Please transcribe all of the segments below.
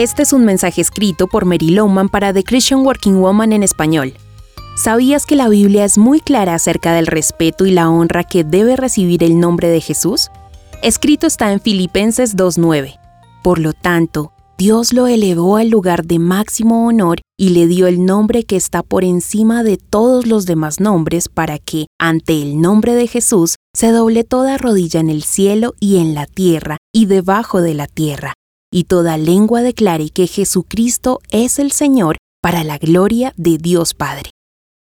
Este es un mensaje escrito por Mary Lowman para The Christian Working Woman en español. ¿Sabías que la Biblia es muy clara acerca del respeto y la honra que debe recibir el nombre de Jesús? Escrito está en Filipenses 2.9. Por lo tanto, Dios lo elevó al lugar de máximo honor y le dio el nombre que está por encima de todos los demás nombres para que, ante el nombre de Jesús, se doble toda rodilla en el cielo y en la tierra y debajo de la tierra, y toda lengua declare que Jesucristo es el Señor para la gloria de Dios Padre.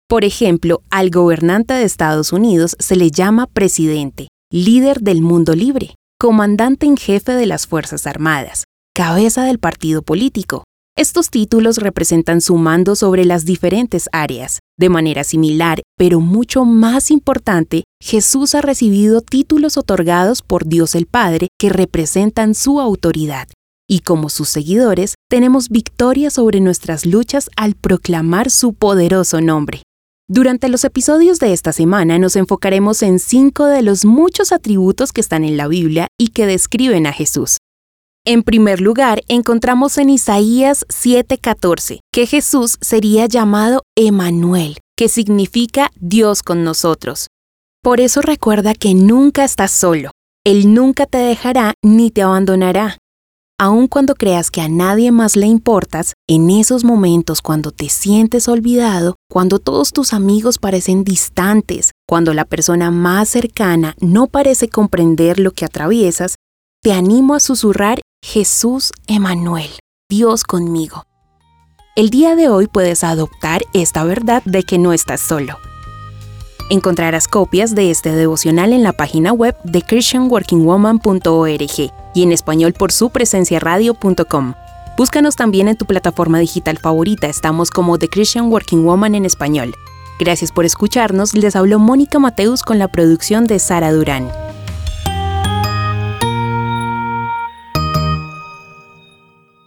Por ejemplo, al gobernante de Estados Unidos se le llama presidente, líder del mundo libre, comandante en jefe de las Fuerzas Armadas, cabeza del partido político. Estos títulos representan su mando sobre las diferentes áreas. De manera similar, pero mucho más importante, Jesús ha recibido títulos otorgados por Dios el Padre que representan su autoridad. Y como sus seguidores, tenemos victoria sobre nuestras luchas al proclamar su poderoso nombre. Durante los episodios de esta semana nos enfocaremos en cinco de los muchos atributos que están en la Biblia y que describen a Jesús. En primer lugar, encontramos en Isaías 7:14 que Jesús sería llamado Emanuel, que significa Dios con nosotros. Por eso recuerda que nunca estás solo. Él nunca te dejará ni te abandonará aun cuando creas que a nadie más le importas, en esos momentos cuando te sientes olvidado, cuando todos tus amigos parecen distantes, cuando la persona más cercana no parece comprender lo que atraviesas, te animo a susurrar Jesús Emanuel, Dios conmigo. El día de hoy puedes adoptar esta verdad de que no estás solo. Encontrarás copias de este devocional en la página web de christianworkingwoman.org y en español por su presencia radio.com. Búscanos también en tu plataforma digital favorita, estamos como The Christian Working Woman en español. Gracias por escucharnos, les habló Mónica Mateus con la producción de Sara Durán.